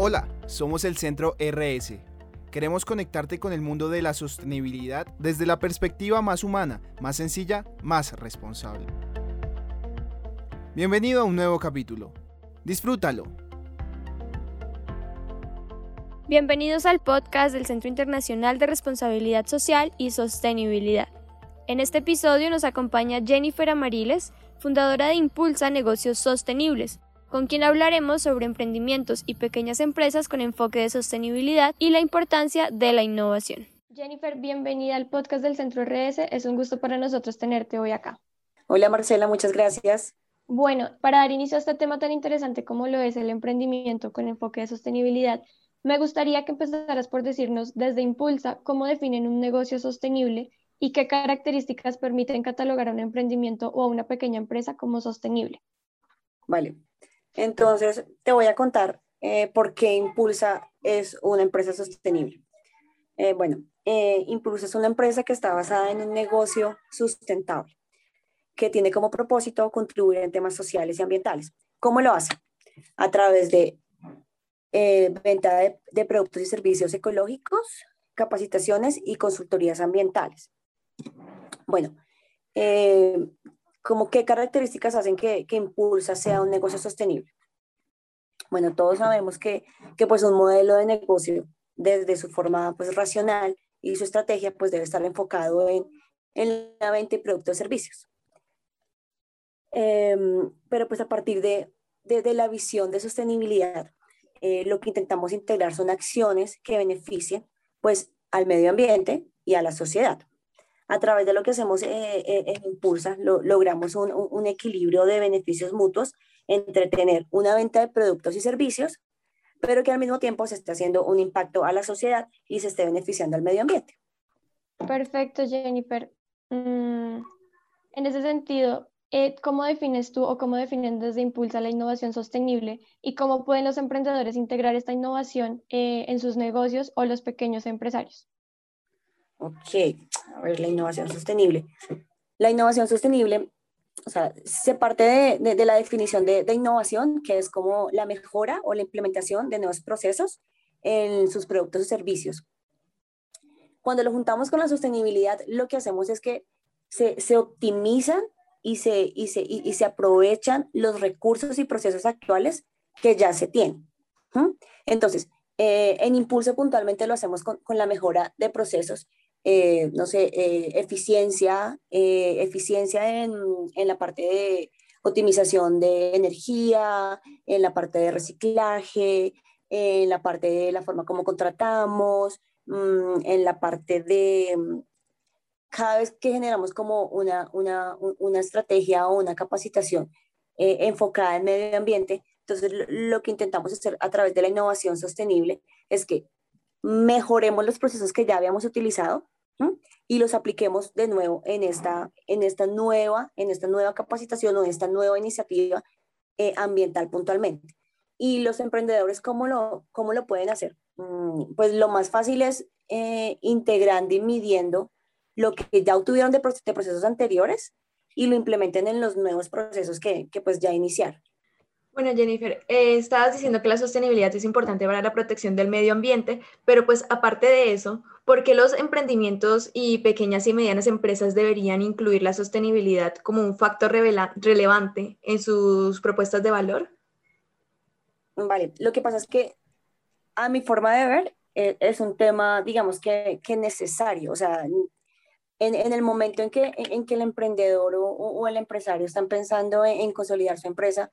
Hola, somos el Centro RS. Queremos conectarte con el mundo de la sostenibilidad desde la perspectiva más humana, más sencilla, más responsable. Bienvenido a un nuevo capítulo. Disfrútalo. Bienvenidos al podcast del Centro Internacional de Responsabilidad Social y Sostenibilidad. En este episodio nos acompaña Jennifer Amariles, fundadora de Impulsa Negocios Sostenibles, con quien hablaremos sobre emprendimientos y pequeñas empresas con enfoque de sostenibilidad y la importancia de la innovación. Jennifer, bienvenida al podcast del Centro RS. Es un gusto para nosotros tenerte hoy acá. Hola Marcela, muchas gracias. Bueno, para dar inicio a este tema tan interesante como lo es el emprendimiento con enfoque de sostenibilidad, me gustaría que empezaras por decirnos desde Impulsa cómo definen un negocio sostenible y qué características permiten catalogar a un emprendimiento o a una pequeña empresa como sostenible. Vale, entonces, te voy a contar eh, por qué Impulsa es una empresa sostenible. Eh, bueno, eh, Impulsa es una empresa que está basada en un negocio sustentable, que tiene como propósito contribuir en temas sociales y ambientales. ¿Cómo lo hace? A través de venta de, de, productos y servicios ecológicos, capacitaciones y consultorías ambientales. Bueno, ¿Cómo qué características hacen que, que, Impulsa sea un negocio sostenible? Bueno, todos sabemos que, que pues un modelo de negocio desde su forma pues racional y su estrategia pues debe estar enfocado en, en la venta de productos y servicios. Em, pero pues a partir de, de, la visión de sostenibilidad, eh, lo que intentamos integrar son acciones que beneficien pues al medio ambiente y a la sociedad a través de lo que hacemos eh, eh, en Impulsa, logramos un, equilibrio de beneficios mutuos entre tener una venta de productos y servicios, pero que al mismo tiempo se esté haciendo un impacto a la sociedad y se esté beneficiando al medio ambiente. Perfecto, Jennifer. Mm, en ese sentido, eh, ¿cómo defines tú o cómo definen desde Impulsa la innovación sostenible y cómo pueden los emprendedores integrar esta innovación en sus negocios o los pequeños empresarios? Ok, a ver, la innovación sostenible. La innovación sostenible, o sea, se parte de, de, la definición de, de, innovación, que es como la mejora o la implementación de nuevos procesos en sus productos y servicios. Cuando lo juntamos con la sostenibilidad, lo que hacemos es que se, se optimizan y se, y, se, y, se aprovechan los recursos y procesos actuales que ya se tienen. Entonces, eh, en Impulso puntualmente lo hacemos con, con, la mejora de procesos eh, no sé, eh, eficiencia, eh, eficiencia en, en, la parte de optimización de energía, en la parte de reciclaje, en la parte de la forma como contratamos, mm, en la parte de mm, cada vez que generamos como una, una, una estrategia o una capacitación enfocada en medio ambiente, entonces lo que intentamos hacer a través de la innovación sostenible es que mejoremos los procesos que ya habíamos utilizado y los apliquemos de nuevo en esta, en esta, nueva, en esta nueva capacitación o en esta nueva iniciativa eh, ambiental puntualmente. Y los emprendedores, ¿cómo lo, cómo lo pueden hacer? Mm, pues lo más fácil es eh, integrando y midiendo lo que ya obtuvieron de, procesos anteriores y lo implementen en los nuevos procesos que, que pues ya iniciaron. Bueno, Jennifer, eh, estabas diciendo que la sostenibilidad es importante para la protección del medio ambiente, pero pues aparte de eso, ¿por qué los emprendimientos y pequeñas y medianas empresas deberían incluir la sostenibilidad como un factor relevante en sus propuestas de valor? Vale, lo que pasa es que a mi forma de ver eh, es un tema, digamos, que, que necesario. O sea, en, en, el momento en que, en que el emprendedor o, o el empresario están pensando en, en consolidar su empresa,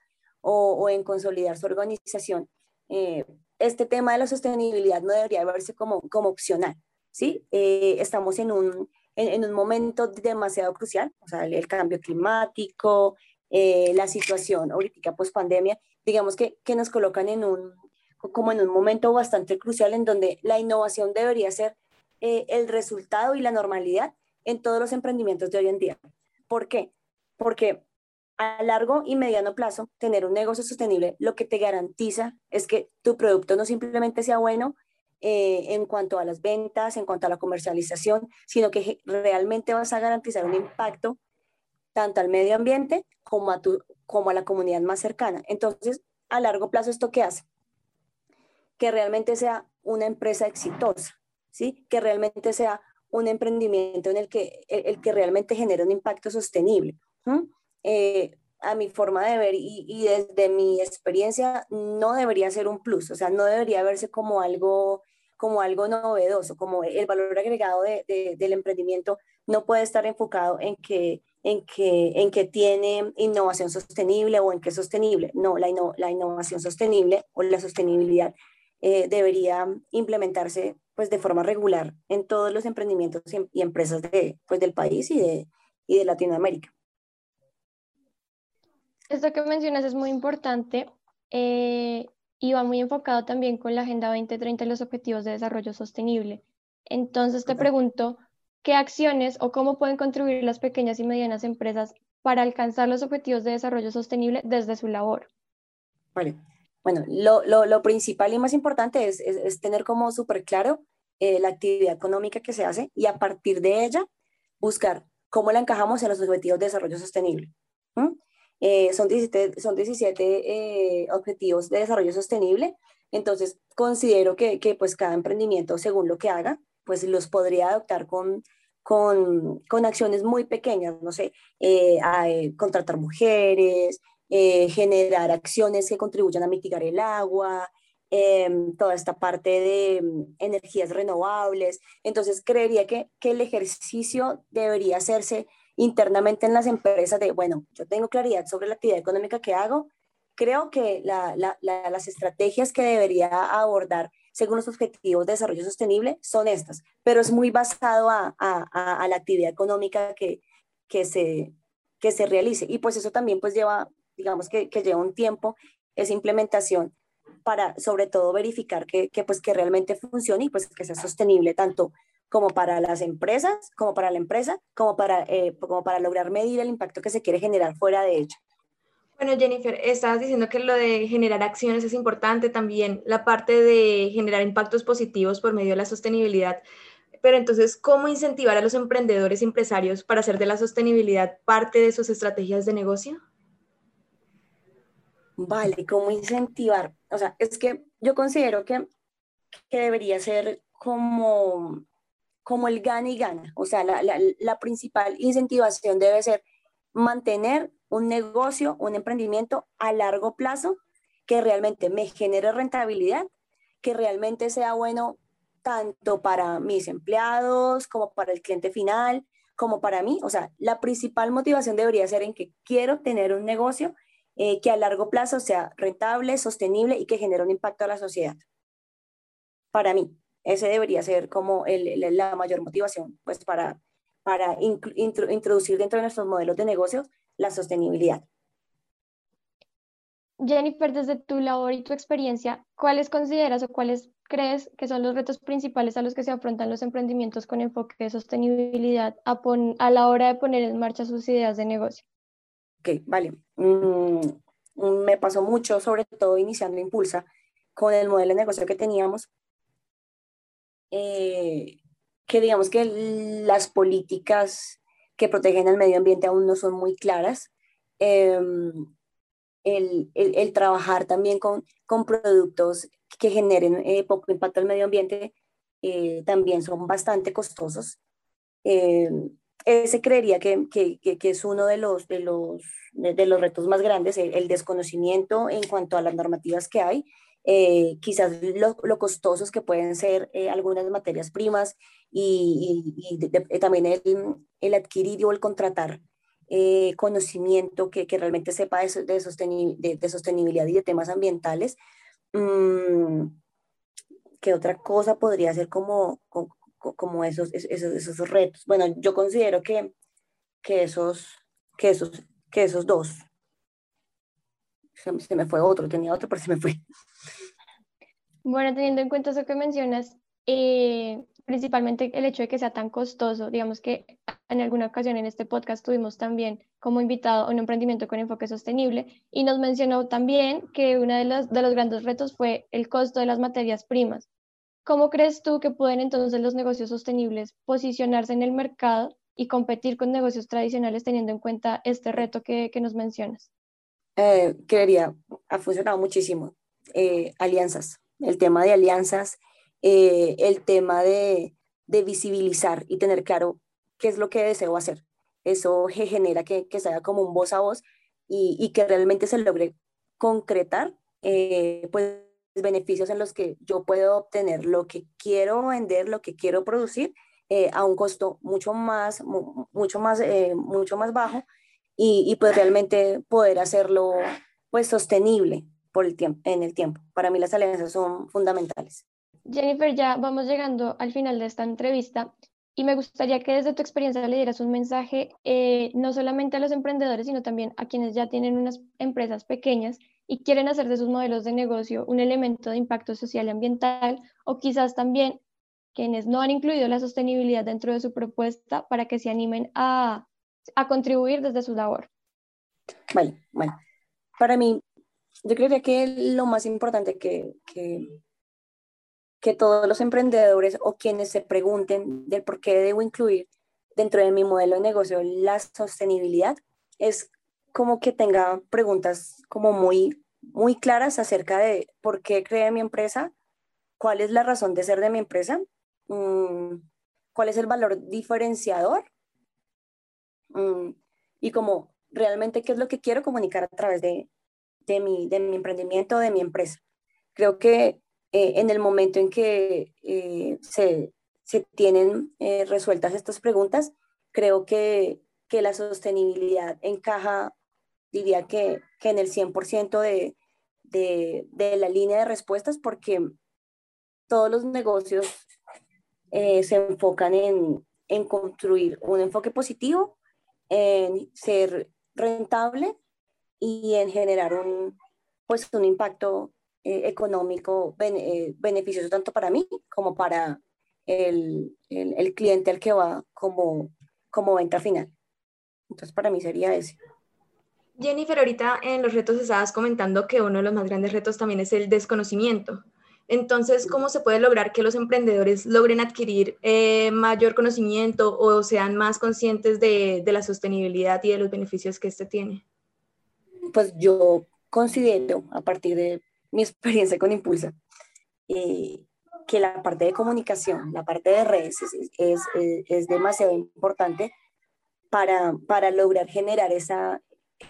o, en consolidar su organización, eh, este tema de la sostenibilidad no debería verse como, como opcional, ¿sí? Eh, estamos en un, en, un momento demasiado crucial, o sea, el, cambio climático, eh, la situación ahorita post pandemia, digamos que, que nos colocan en un, como en un momento bastante crucial en donde la innovación debería ser el resultado y la normalidad en todos los emprendimientos de hoy en día. ¿Por qué? Porque a largo y mediano plazo, tener un negocio sostenible lo que te garantiza es que tu producto no simplemente sea bueno eh, en cuanto a las ventas, en cuanto a la comercialización, sino que realmente vas a garantizar un impacto tanto al medio ambiente como a, tu, como a la comunidad más cercana. Entonces, a largo plazo, ¿esto qué hace? que realmente sea una empresa exitosa, ¿sí? Que realmente sea un emprendimiento en el que, el, que realmente genere un impacto sostenible. Eh, a mi forma de ver y, y, desde mi experiencia, no debería ser un plus, o sea, no debería verse como algo, como algo novedoso, como el valor agregado de, del emprendimiento no puede estar enfocado en que, en, que, en que tiene innovación sostenible o en que es sostenible. No, la, la innovación sostenible o la sostenibilidad eh, debería implementarse pues, de forma regular en todos los emprendimientos y, empresas de, pues, del país y de, y de Latinoamérica. Esto que mencionas es muy importante eh, y va muy enfocado también con la Agenda 2030 y los Objetivos de Desarrollo Sostenible. Entonces te pregunto, ¿qué acciones o cómo pueden contribuir las pequeñas y medianas empresas para alcanzar los Objetivos de Desarrollo Sostenible desde su labor? Vale. Bueno, lo, lo, lo principal y más importante es, es, tener como súper claro eh, la actividad económica que se hace y a partir de ella buscar cómo la encajamos en los Objetivos de Desarrollo Sostenible. Eh, son 17, son 17 eh, objetivos de desarrollo sostenible, entonces considero que, que, pues cada emprendimiento, según lo que haga, pues los podría adoptar con, con, con acciones muy pequeñas, no sé, eh, a, contratar mujeres, generar acciones que contribuyan a mitigar el agua, em, toda esta parte de em, energías renovables. Entonces, creería que, que el ejercicio debería hacerse internamente en las empresas de, bueno, yo tengo claridad sobre la actividad económica que hago, creo que las estrategias que debería abordar según los objetivos de desarrollo sostenible son estas, pero es muy basado a, la actividad económica que, se, que se realice. Y pues eso también pues lleva, digamos que, que lleva un tiempo esa implementación para sobre todo verificar que, que, pues que realmente funcione y pues que sea sostenible tanto como para las empresas, como para la empresa, como para, eh, como para lograr medir el impacto que se quiere generar fuera de ella. Bueno, Jennifer, estabas diciendo que lo de generar acciones es importante también, la parte de generar impactos positivos por medio de la sostenibilidad. Pero entonces, ¿cómo incentivar a los emprendedores y empresarios para hacer de la sostenibilidad parte de sus estrategias de negocio? Vale, ¿cómo incentivar? O sea, es que yo considero que, que debería ser como como el gana y gana. O sea, la, principal incentivación debe ser mantener un negocio, un emprendimiento a largo plazo que realmente me genere rentabilidad, que realmente sea bueno tanto para mis empleados como para el cliente final, como para mí. O sea, la principal motivación debería ser en que quiero tener un negocio eh, que a largo plazo sea rentable, sostenible y que genere un impacto a la sociedad. Para mí. Ese debería ser como el, la mayor motivación pues para, para introducir dentro de nuestros modelos de negocios la sostenibilidad. Jennifer, desde tu labor y tu experiencia, ¿cuáles consideras o cuáles crees que son los retos principales a los que se afrontan los emprendimientos con enfoque de sostenibilidad a, a la hora de poner en marcha sus ideas de negocio? Ok, vale. Mm, me pasó mucho, sobre todo iniciando Impulsa, con el modelo de negocio que teníamos, eh, que digamos que las políticas que protegen el medio ambiente aún no son muy claras. Em, el, el, trabajar también con, con productos que generen eh, poco impacto al medio ambiente eh, también son bastante costosos. Em, ese creería que, que, que, es uno de los, de los, de, los retos más grandes, el, desconocimiento en cuanto a las normativas que hay eh, quizás lo, lo, costosos que pueden ser eh, algunas materias primas y, y, también el, el, adquirir o el contratar eh, conocimiento que, que, realmente sepa de, de, de, sostenibilidad y de temas ambientales. Mm, ¿Qué otra cosa podría ser como, como, como esos, esos, esos, retos? Bueno, yo considero que, que, esos, que, esos, que esos dos. Se, se me fue otro, tenía otro, pero se me fue. Bueno, teniendo en cuenta eso que mencionas, eh, principalmente el hecho de que sea tan costoso, digamos que en alguna ocasión en este podcast tuvimos también como invitado un emprendimiento con enfoque sostenible y nos mencionó también que uno de los, de los grandes retos fue el costo de las materias primas. ¿Cómo crees tú que pueden entonces los negocios sostenibles posicionarse en el mercado y competir con negocios tradicionales teniendo en cuenta este reto que, que nos mencionas? Eh, creería, ha funcionado muchísimo. Eh, alianzas el tema de alianzas, eh, el tema de, visibilizar y tener claro qué es lo que deseo hacer. Eso genera que, que sea como un voz a voz y, y que realmente se logre concretar eh, pues beneficios en los que yo puedo obtener lo que quiero vender, lo que quiero producir eh, a un costo mucho más, mucho más, mucho más bajo y, y, pues realmente poder hacerlo pues sostenible por el tiempo, en el tiempo. Para mí las alianzas son fundamentales. Jennifer, ya vamos llegando al final de esta entrevista y me gustaría que desde tu experiencia le dieras un mensaje eh, no solamente a los emprendedores, sino también a quienes ya tienen unas empresas pequeñas y quieren hacer de sus modelos de negocio un elemento de impacto social y ambiental, o quizás también quienes no han incluido la sostenibilidad dentro de su propuesta para que se animen a, a contribuir desde su labor. Vale, bueno, para mí yo creería que lo más importante que, que, que todos los emprendedores o quienes se pregunten del por qué debo incluir dentro de mi modelo de negocio la sostenibilidad es como que tenga preguntas como muy, muy claras acerca de por qué creé mi empresa, cuál es la razón de ser de mi empresa, mm, cuál es el valor diferenciador mm, y como realmente qué es lo que quiero comunicar a través de, de mi, de mi emprendimiento, de mi empresa. Creo que eh, en el momento en que eh, se, se, tienen eh, resueltas estas preguntas, creo que, que, la sostenibilidad encaja, diría que, que en el 100% de, de, de, la línea de respuestas, porque todos los negocios se enfocan en, en construir un enfoque positivo, en ser rentable y en generar un, pues, un impacto eh, económico eh, beneficioso tanto para mí como para el, el, cliente al que va como, como venta final. Entonces, para mí sería ese. Jennifer, ahorita en los retos estabas comentando que uno de los más grandes retos también es el desconocimiento. Entonces, ¿cómo se puede lograr que los emprendedores logren adquirir eh, mayor conocimiento o sean más conscientes de, de, la sostenibilidad y de los beneficios que este tiene? Pues yo considero, a partir de mi experiencia con Impulsa, eh, que la parte de comunicación, la parte de redes es, es, demasiado importante para, para, lograr generar esa,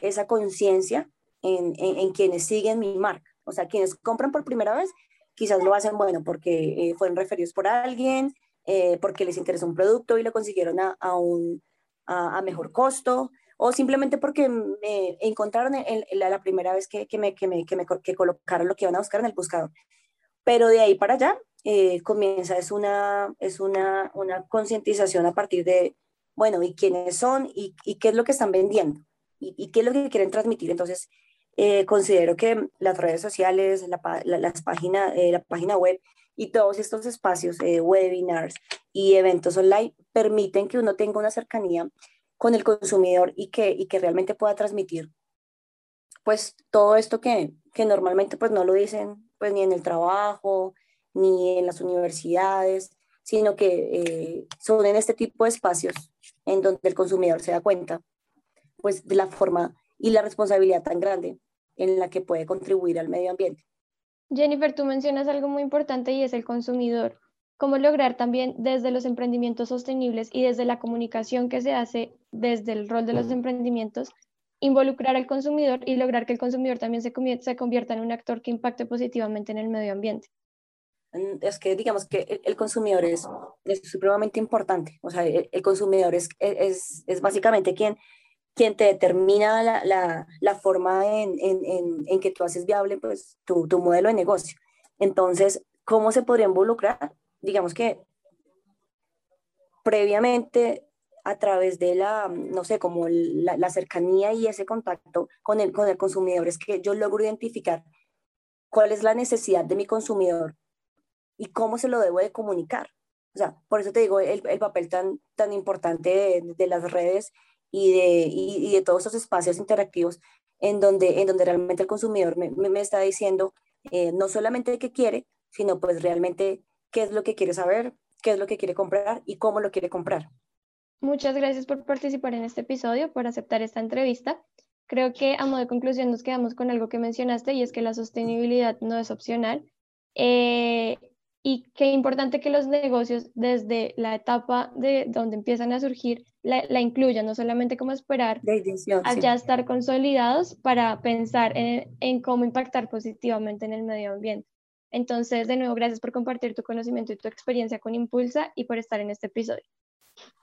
esa conciencia en, en, quienes siguen mi marca. O sea, quienes compran por primera vez, quizás lo hacen, bueno, porque eh, fueron referidos por alguien, eh, porque les interesó un producto y lo consiguieron a, a un a, a, mejor costo, o simplemente porque me encontraron la, primera vez que, que, me, que, me, que, me, que colocaron lo que iban a buscar en el buscador. Pero de ahí para allá eh, comienza, es una, es una, una concientización a partir de, bueno, ¿y quiénes son? ¿Y, y qué es lo que están vendiendo? ¿Y, y qué es lo que quieren transmitir? Entonces, eh, considero que las redes sociales, la, la, las página, eh, la página web y todos estos espacios, webinars y eventos online, permiten que uno tenga una cercanía con el consumidor y que, y que realmente pueda transmitir pues todo esto que, que normalmente pues no lo dicen pues ni en el trabajo, ni en las universidades, sino que eh, son en este tipo de espacios en donde el consumidor se da cuenta pues de la forma y la responsabilidad tan grande en la que puede contribuir al medio ambiente. Jennifer, tú mencionas algo muy importante y es el consumidor cómo lograr también desde los emprendimientos sostenibles y desde la comunicación que se hace desde el rol de los emprendimientos, involucrar al consumidor y lograr que el consumidor también se, se convierta en un actor que impacte positivamente en el medio ambiente. Mm, es que digamos que el, consumidor es, es, supremamente importante, o sea, el, consumidor es, es, es, básicamente quien, quien te determina la, la, la forma en, en, en, en, que tú haces viable pues, tu, tu modelo de negocio. Entonces, ¿cómo se podría involucrar? Digamos que previamente a través de la, no sé, como la, cercanía y ese contacto con el, con el consumidor, es que yo logro identificar cuál es la necesidad de mi consumidor y cómo se lo debo de comunicar. O sea, por eso te digo el, papel tan, tan importante de, las redes y de, y, de todos esos espacios interactivos en donde, en donde realmente el consumidor me, me, está diciendo eh, no solamente qué quiere, sino pues realmente qué es lo que quiere saber, qué es lo que quiere comprar y cómo lo quiere comprar. Muchas gracias por participar en este episodio, por aceptar esta entrevista. Creo que a modo de conclusión nos quedamos con algo que mencionaste y es que la sostenibilidad no es opcional Eh, y qué importante que los negocios desde la etapa de donde empiezan a surgir la, incluyan, no solamente como esperar a ya estar consolidados para pensar en, cómo impactar positivamente en el medio ambiente. Entonces, de nuevo, gracias por compartir tu conocimiento y tu experiencia con Impulsa y por estar en este episodio.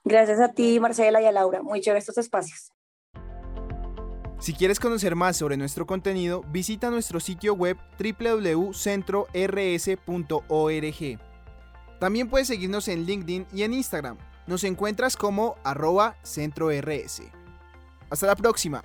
Gracias a ti, Marcela y a Laura. Muy chévere estos espacios. Si quieres conocer más sobre nuestro contenido, visita nuestro sitio web www.centrors.org. También puedes seguirnos en LinkedIn y en Instagram. Nos encuentras como arroba centrors. Hasta la próxima.